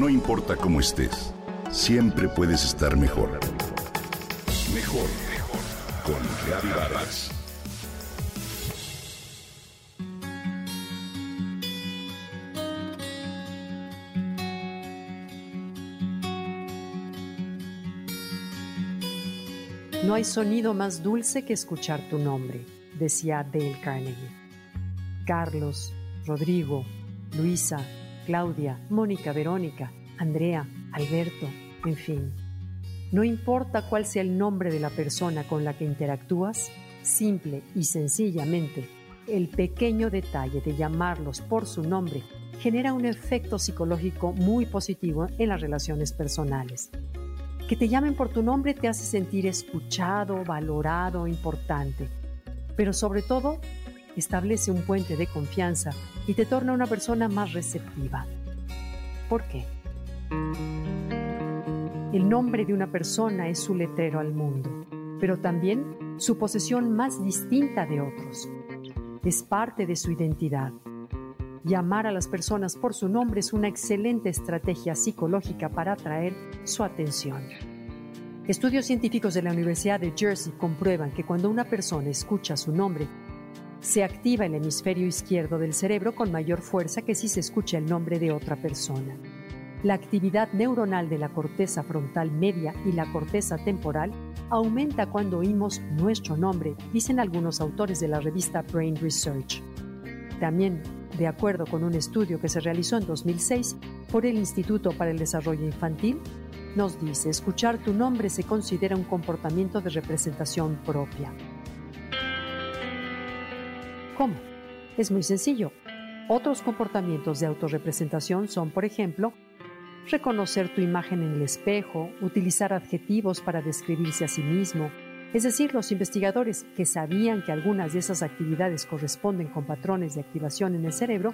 No importa cómo estés, siempre puedes estar mejor. Mejor, mejor. Con Vargas. No hay sonido más dulce que escuchar tu nombre, decía Dale Carnegie. Carlos, Rodrigo, Luisa, Claudia, Mónica, Verónica, Andrea, Alberto, en fin. No importa cuál sea el nombre de la persona con la que interactúas, simple y sencillamente, el pequeño detalle de llamarlos por su nombre genera un efecto psicológico muy positivo en las relaciones personales. Que te llamen por tu nombre te hace sentir escuchado, valorado, importante, pero sobre todo establece un puente de confianza y te torna una persona más receptiva. ¿Por qué? El nombre de una persona es su letrero al mundo, pero también su posesión más distinta de otros. Es parte de su identidad. Llamar a las personas por su nombre es una excelente estrategia psicológica para atraer su atención. Estudios científicos de la Universidad de Jersey comprueban que cuando una persona escucha su nombre, se activa el hemisferio izquierdo del cerebro con mayor fuerza que si se escucha el nombre de otra persona. La actividad neuronal de la corteza frontal media y la corteza temporal aumenta cuando oímos nuestro nombre, dicen algunos autores de la revista Brain Research. También, de acuerdo con un estudio que se realizó en 2006 por el Instituto para el Desarrollo Infantil, nos dice, escuchar tu nombre se considera un comportamiento de representación propia. ¿Cómo? Es muy sencillo. Otros comportamientos de autorrepresentación son, por ejemplo, reconocer tu imagen en el espejo, utilizar adjetivos para describirse a sí mismo. Es decir, los investigadores que sabían que algunas de esas actividades corresponden con patrones de activación en el cerebro,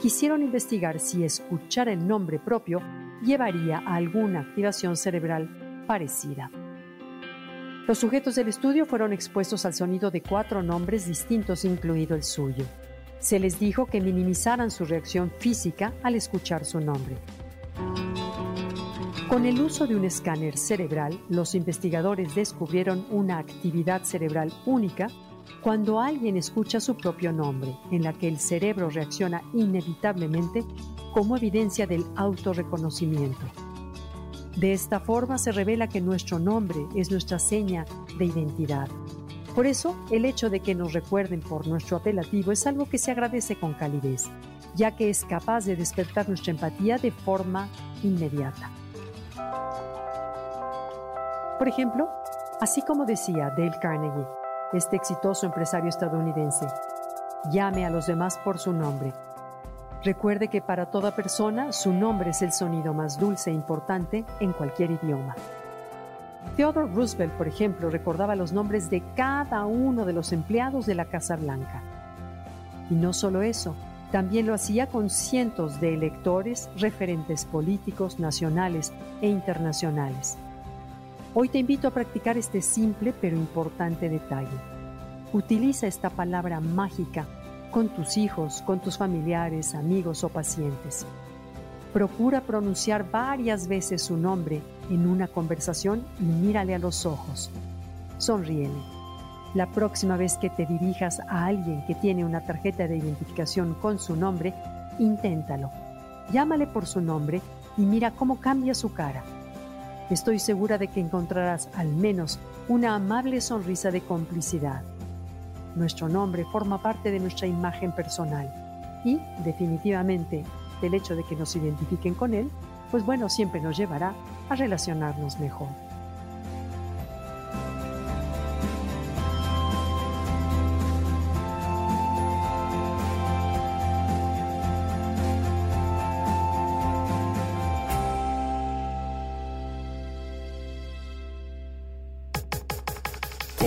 quisieron investigar si escuchar el nombre propio llevaría a alguna activación cerebral parecida. Los sujetos del estudio fueron expuestos al sonido de cuatro nombres distintos, incluido el suyo. Se les dijo que minimizaran su reacción física al escuchar su nombre. Con el uso de un escáner cerebral, los investigadores descubrieron una actividad cerebral única cuando alguien escucha su propio nombre, en la que el cerebro reacciona inevitablemente como evidencia del autorreconocimiento. De esta forma se revela que nuestro nombre es nuestra seña de identidad. Por eso, el hecho de que nos recuerden por nuestro apelativo es algo que se agradece con calidez, ya que es capaz de despertar nuestra empatía de forma inmediata. Por ejemplo, así como decía Dale Carnegie, este exitoso empresario estadounidense, llame a los demás por su nombre, Recuerde que para toda persona su nombre es el sonido más dulce e importante en cualquier idioma. Theodore Roosevelt, por ejemplo, recordaba los nombres de cada uno de los empleados de la Casa Blanca. Y no solo eso, también lo hacía con cientos de electores, referentes políticos nacionales e internacionales. Hoy te invito a practicar este simple pero importante detalle. Utiliza esta palabra mágica con tus hijos, con tus familiares, amigos o pacientes. Procura pronunciar varias veces su nombre en una conversación y mírale a los ojos. Sonríele. La próxima vez que te dirijas a alguien que tiene una tarjeta de identificación con su nombre, inténtalo. Llámale por su nombre y mira cómo cambia su cara. Estoy segura de que encontrarás al menos una amable sonrisa de complicidad. Nuestro nombre forma parte de nuestra imagen personal y, definitivamente, el hecho de que nos identifiquen con él, pues bueno, siempre nos llevará a relacionarnos mejor.